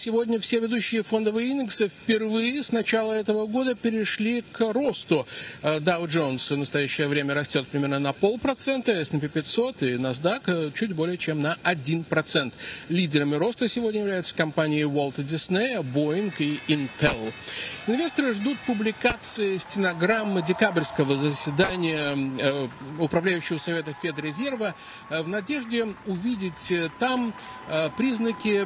Сегодня все ведущие фондовые индексы впервые с начала этого года перешли к росту. Dow Jones в настоящее время растет примерно на полпроцента, S&P 500 и NASDAQ чуть более чем на 1%. Лидерами роста сегодня являются компании Walt Disney, Boeing и Intel. Инвесторы ждут публикации стенограммы декабрьского заседания э, Управляющего совета Федрезерва э, в надежде увидеть там э, признаки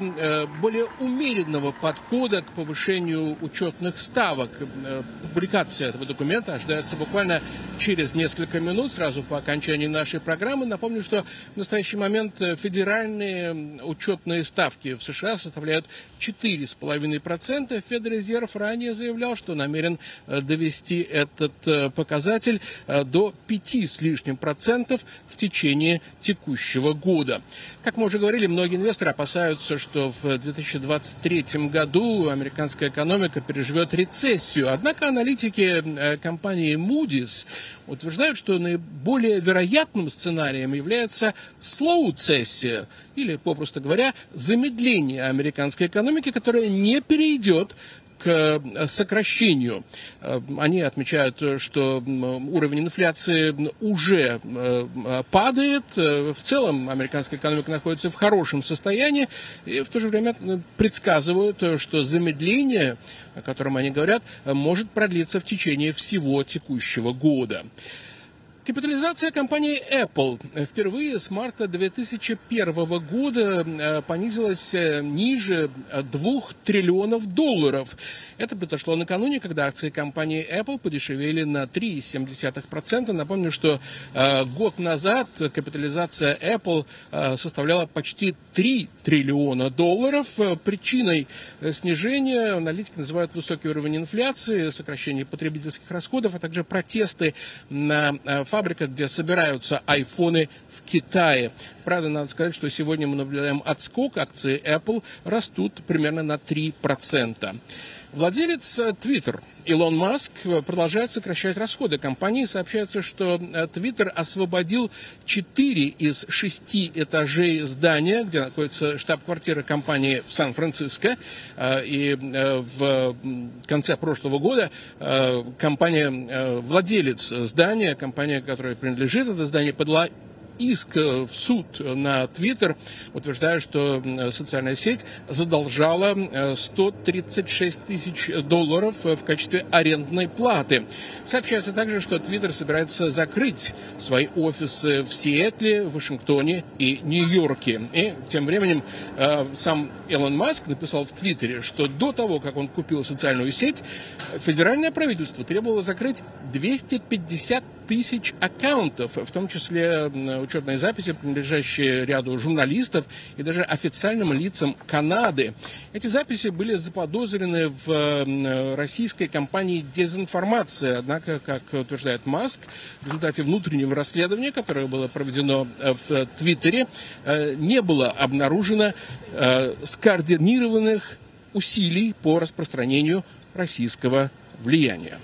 более умеренного умеренного подхода к повышению учетных ставок. Э, публикация этого документа ожидается буквально через несколько минут, сразу по окончании нашей программы. Напомню, что в настоящий момент федеральные учетные ставки в США составляют 4,5%. Федрезерв ранее заявлял, что намерен э, довести этот э, показатель до 5 с лишним процентов в течение текущего года. Как мы уже говорили, многие инвесторы опасаются, что в 2020 2023 году американская экономика переживет рецессию. Однако аналитики э, компании Moody's утверждают, что наиболее вероятным сценарием является slow цессия, или, попросту говоря, замедление американской экономики, которая не перейдет к э, сокращению. Э, они отмечают, что уровень инфляции уже э, падает. В целом американская экономика находится в хорошем состоянии. И в то же время предсказывают, что замедление, о котором они говорят, может продлиться в течение всего текущего года. Капитализация компании Apple впервые с марта 2001 года э, понизилась э, ниже 2 триллионов долларов. Это произошло накануне, когда акции компании Apple подешевели на 3,7%. Напомню, что э, год назад капитализация Apple составляла почти 3 триллиона долларов. Причиной снижения аналитики называют высокий уровень инфляции, сокращение потребительских расходов, а также протесты на фабрика, где собираются айфоны в Китае. Правда, надо сказать, что сегодня мы наблюдаем отскок акции Apple растут примерно на 3%. Владелец э, Twitter Илон Маск э, продолжает сокращать расходы компании. Сообщается, что э, Twitter освободил 4 из 6 этажей здания, где находится штаб-квартира компании в Сан-Франциско. И в конце прошлого года компания, владелец здания, компания, которая принадлежит это здание, подала иск в суд на Твиттер, утверждая, что социальная сеть задолжала 136 э, тысяч долларов в качестве арендной платы. Сообщается также, что Твиттер собирается закрыть свои офисы в Сиэтле, Вашингтоне и Нью-Йорке. И тем временем э, сам Илон Маск написал в Твиттере, что до того, как он купил социальную сеть, федеральное правительство требовало закрыть 250 тысяч аккаунтов, в том числе учетные записи, принадлежащие ряду журналистов и даже официальным лицам Канады. Эти записи были заподозрены в российской компании «Дезинформация». Однако, как утверждает Маск, в результате внутреннего расследования, которое было проведено э, в Твиттере, э, не было обнаружено э, скоординированных усилий по распространению российского влияния.